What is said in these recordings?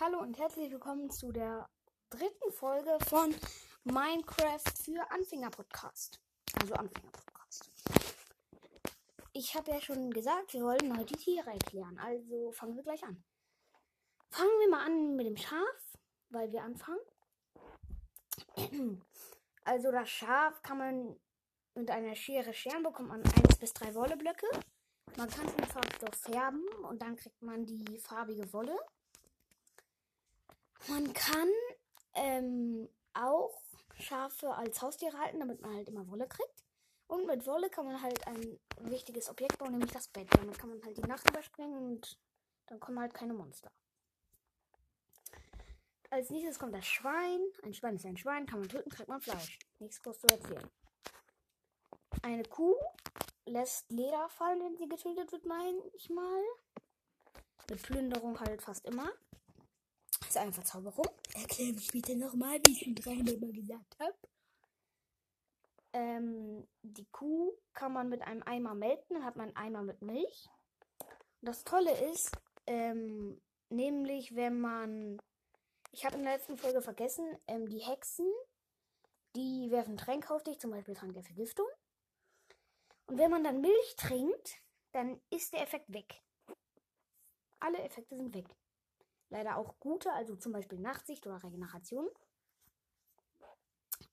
Hallo und herzlich willkommen zu der dritten Folge von Minecraft für Anfänger Podcast. Also Anfänger Podcast. Ich habe ja schon gesagt, wir wollen heute die Tiere erklären. Also fangen wir gleich an. Fangen wir mal an mit dem Schaf, weil wir anfangen. Also das Schaf kann man mit einer Schere scheren, bekommt man 1 bis 3 Wolleblöcke. Man kann es mit Farbstoff färben und dann kriegt man die farbige Wolle. Man kann ähm, auch Schafe als Haustiere halten, damit man halt immer Wolle kriegt. Und mit Wolle kann man halt ein wichtiges Objekt bauen, nämlich das Bett. Damit kann man halt die Nacht überspringen und dann kommen halt keine Monster. Als nächstes kommt das Schwein. Ein Schwein ist ein Schwein, kann man töten, kriegt man Fleisch. Nichts groß zu erzählen. Eine Kuh lässt Leder fallen, wenn sie getötet wird, manchmal. Mit Plünderung halt fast immer. Das ist eine Verzauberung. Erkläre mich bitte nochmal, wie ich schon dreimal mal gesagt habe. Ähm, die Kuh kann man mit einem Eimer melken, dann hat man einen Eimer mit Milch. Und das Tolle ist, ähm, nämlich wenn man, ich habe in der letzten Folge vergessen, ähm, die Hexen, die werfen Tränke auf dich, zum Beispiel Trank der Vergiftung. Und wenn man dann Milch trinkt, dann ist der Effekt weg. Alle Effekte sind weg. Leider auch gute, also zum Beispiel Nachtsicht oder Regeneration.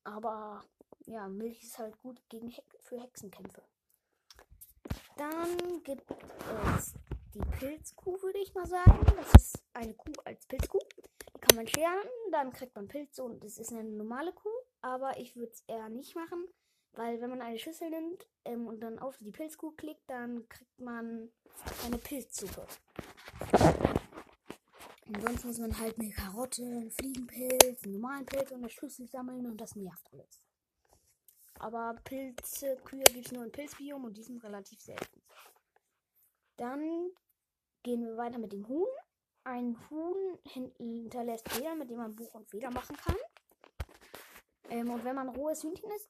Aber ja, Milch ist halt gut gegen Hex für Hexenkämpfe. Dann gibt es die Pilzkuh, würde ich mal sagen. Das ist eine Kuh als Pilzkuh. Die kann man scheren, dann kriegt man Pilze und es ist eine normale Kuh. Aber ich würde es eher nicht machen, weil wenn man eine Schüssel nimmt ähm, und dann auf die Pilzkuh klickt, dann kriegt man eine Pilzsuppe. Und sonst muss man halt eine Karotte, einen Fliegenpilz, einen normalen Pilz und eine Schüssel sammeln und das nervt alles. Aber Pilze, Kühe gibt es nur im Pilzbiom und die sind relativ selten. Dann gehen wir weiter mit dem Huhn. Ein Huhn hinterlässt Federn, mit dem man Buch und Feder machen kann. Ähm, und wenn man rohes Hühnchen isst,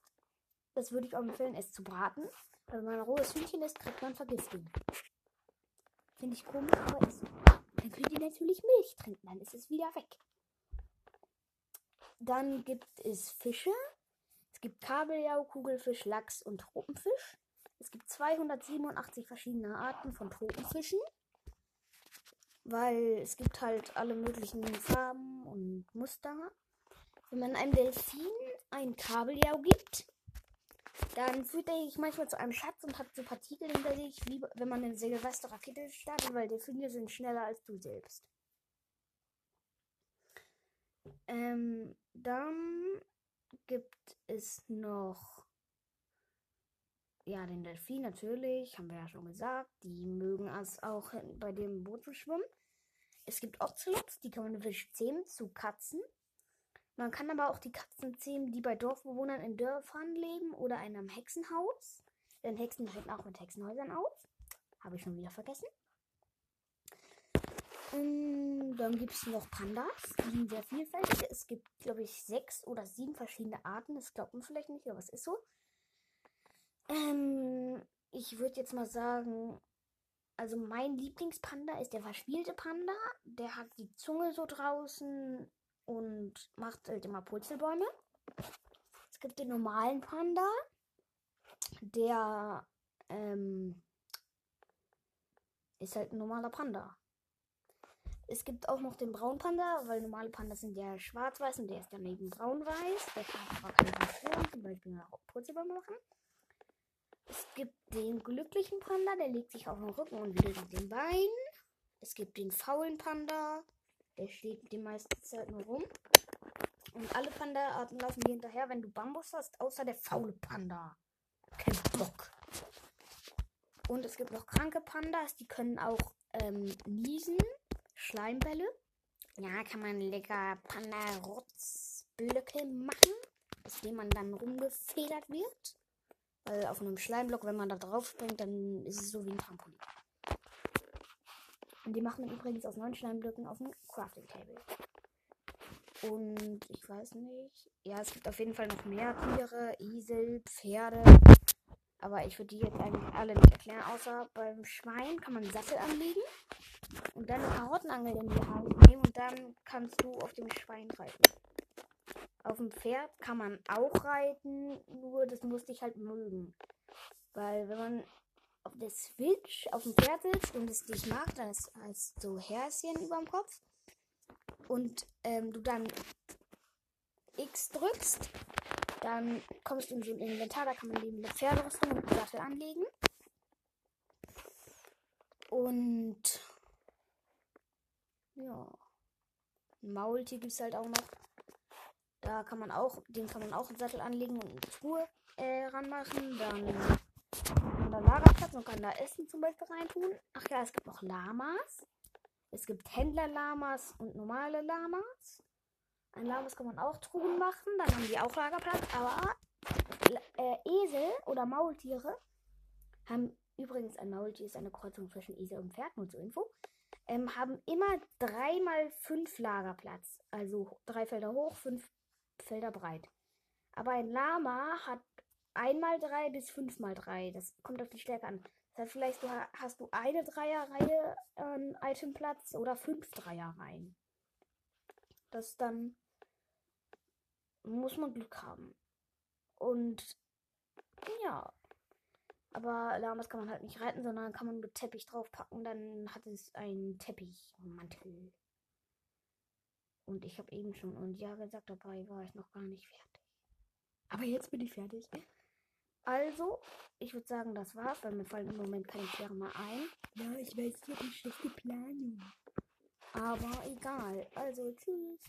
das würde ich auch empfehlen, es zu braten. Wenn man rohes Hühnchen isst, kriegt man Vergiftung. Finde ich komisch, aber ist so. Könnt ihr natürlich Milch trinken, dann ist es wieder weg. Dann gibt es Fische. Es gibt Kabeljau, Kugelfisch, Lachs und Tropenfisch. Es gibt 287 verschiedene Arten von Tropenfischen. Weil es gibt halt alle möglichen Farben und Muster. Wenn man einem Delfin ein Kabeljau gibt, dann führt er sich manchmal zu einem Schatz und hat so Partikel hinter sich, wie wenn man eine Silvester-Rakete startet, weil Delfine sind schneller als du selbst. Ähm, dann gibt es noch ja den Delfin natürlich, haben wir ja schon gesagt. Die mögen es auch bei dem Boot zu schwimmen. Es gibt Ocelots, die kann man wirklich zähmen zu Katzen. Man kann aber auch die Katzen zähmen, die bei Dorfbewohnern in Dörfern leben oder in einem Hexenhaus. Denn Hexen treten auch mit Hexenhäusern auf. Habe ich schon wieder vergessen. Und dann gibt es noch Pandas. Die sind sehr vielfältig. Es gibt, glaube ich, sechs oder sieben verschiedene Arten. Das glaubt man vielleicht nicht, aber es ist so. Ähm, ich würde jetzt mal sagen, also mein Lieblingspanda ist der verspielte Panda. Der hat die Zunge so draußen und macht halt immer Purzelbäume. Es gibt den normalen Panda, der ähm, ist halt ein normaler Panda. Es gibt auch noch den braunen Panda, weil normale Pandas sind ja schwarz-weiß und der ist daneben braun-weiß. Der kann aber keine Funktion, zum Beispiel auch Purzelbäume machen. Es gibt den glücklichen Panda, der legt sich auf den Rücken und wieder mit den Beinen. Es gibt den faulen Panda, der steht die meiste Zeit nur rum. Und alle Panda-Arten laufen dir hinterher, wenn du Bambus hast, außer der faule Panda. Kein Bock. Und es gibt noch kranke Pandas, die können auch ähm, niesen. Schleimbälle. Ja, kann man lecker Panda-Rotzblöcke machen, aus denen man dann rumgefedert wird. Weil auf einem Schleimblock, wenn man da drauf springt, dann ist es so wie ein Trampolin. Die machen übrigens aus neun Schleimblöcken auf dem Crafting Table. Und ich weiß nicht. Ja, es gibt auf jeden Fall noch mehr Tiere, Esel, Pferde. Aber ich würde die jetzt eigentlich alle nicht erklären, außer beim Schwein kann man einen Sattel anlegen und dann eine Karottenangel in die Hand nehmen und dann kannst du auf dem Schwein reiten. Auf dem Pferd kann man auch reiten, nur das musste ich halt mögen. Weil wenn man auf der Switch auf dem Pferd sitzt und es dich macht, dann ist als so Härchen über dem Kopf. Und ähm, du dann X drückst, dann kommst du in so ein Inventar, da kann man neben der Pferderüstung und Sattel anlegen. Und ja. Maultier gibt es halt auch noch. Da kann man auch, den kann man auch einen Sattel anlegen und eine Truhe äh, ranmachen. Dann da Lagerplatz und kann da Essen zum Beispiel reintun. Ach ja, es gibt noch Lamas. Es gibt Händler-Lamas und normale Lamas. Ein Lamas kann man auch Truhen machen, dann haben die auch Lagerplatz. Aber äh, Esel oder Maultiere haben übrigens ein Maultier ist eine Kreuzung zwischen Esel und Pferd, nur zur Info. Ähm, haben immer dreimal fünf Lagerplatz. Also drei Felder hoch, fünf Felder breit. Aber ein Lama hat einmal drei bis fünfmal drei. Das kommt auf die Stärke an. Das heißt, vielleicht hast du eine Dreierreihe an Itemplatz oder fünf Dreierreihen. Das dann muss man Glück haben. Und ja. Aber Lamas kann man halt nicht reiten, sondern kann man mit Teppich draufpacken. Dann hat es einen Teppichmantel. Und ich habe eben schon und ja gesagt, dabei war ich noch gar nicht fertig. Aber jetzt bin ich fertig. Also, ich würde sagen, das war's, weil mir fallen im Moment keine Tiere mehr ein. Ja, ich weiß, ich habe eine schlechte Planung. Aber egal. Also, tschüss.